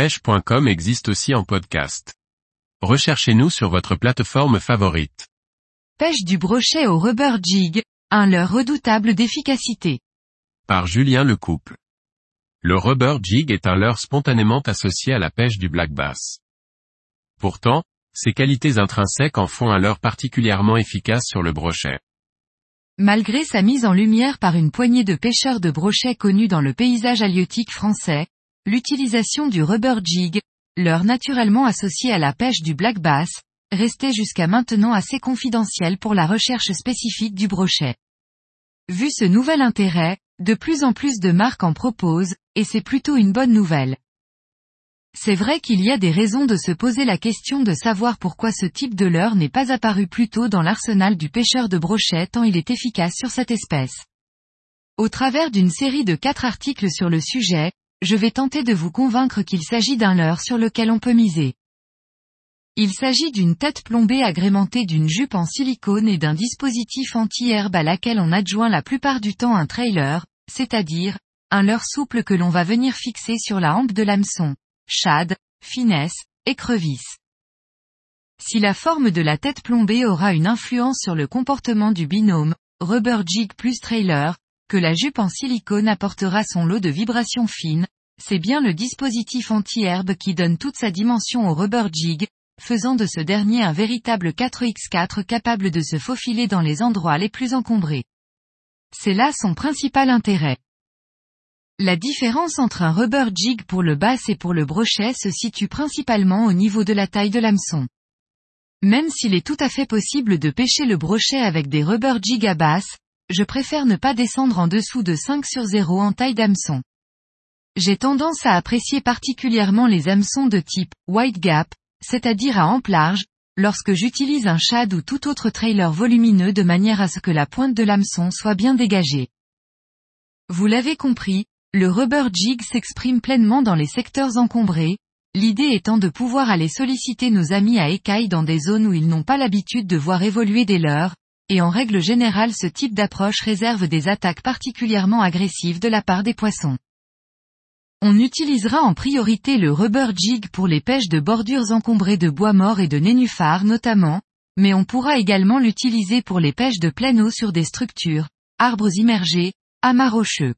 pêche.com existe aussi en podcast. Recherchez-nous sur votre plateforme favorite. Pêche du brochet au rubber jig, un leurre redoutable d'efficacité. Par Julien Lecouple. Le rubber jig est un leurre spontanément associé à la pêche du black bass. Pourtant, ses qualités intrinsèques en font un leurre particulièrement efficace sur le brochet. Malgré sa mise en lumière par une poignée de pêcheurs de brochets connus dans le paysage halieutique français, l'utilisation du rubber jig, leurre naturellement associé à la pêche du black bass, restait jusqu'à maintenant assez confidentielle pour la recherche spécifique du brochet. Vu ce nouvel intérêt, de plus en plus de marques en proposent, et c'est plutôt une bonne nouvelle. C'est vrai qu'il y a des raisons de se poser la question de savoir pourquoi ce type de leurre n'est pas apparu plus tôt dans l'arsenal du pêcheur de brochet tant il est efficace sur cette espèce. Au travers d'une série de quatre articles sur le sujet, je vais tenter de vous convaincre qu'il s'agit d'un leurre sur lequel on peut miser. Il s'agit d'une tête plombée agrémentée d'une jupe en silicone et d'un dispositif anti-herbe à laquelle on adjoint la plupart du temps un trailer, c'est-à-dire, un leurre souple que l'on va venir fixer sur la hampe de l'hameçon shad, finesse, écrevisse. Si la forme de la tête plombée aura une influence sur le comportement du binôme, rubber jig plus trailer, que la jupe en silicone apportera son lot de vibrations fines, c'est bien le dispositif anti-herbe qui donne toute sa dimension au rubber jig, faisant de ce dernier un véritable 4x4 capable de se faufiler dans les endroits les plus encombrés. C'est là son principal intérêt. La différence entre un rubber jig pour le bass et pour le brochet se situe principalement au niveau de la taille de l'hameçon. Même s'il est tout à fait possible de pêcher le brochet avec des rubber jig à basse, je préfère ne pas descendre en dessous de 5 sur 0 en taille d'hameçon. J'ai tendance à apprécier particulièrement les hameçons de type white gap, c'est-à-dire à ample large, lorsque j'utilise un shad ou tout autre trailer volumineux de manière à ce que la pointe de l'hameçon soit bien dégagée. Vous l'avez compris, le rubber jig s'exprime pleinement dans les secteurs encombrés, l'idée étant de pouvoir aller solliciter nos amis à écailles dans des zones où ils n'ont pas l'habitude de voir évoluer des leurs, et en règle générale ce type d'approche réserve des attaques particulièrement agressives de la part des poissons. On utilisera en priorité le rubber jig pour les pêches de bordures encombrées de bois mort et de nénuphars notamment, mais on pourra également l'utiliser pour les pêches de pleine eau sur des structures, arbres immergés, amas rocheux.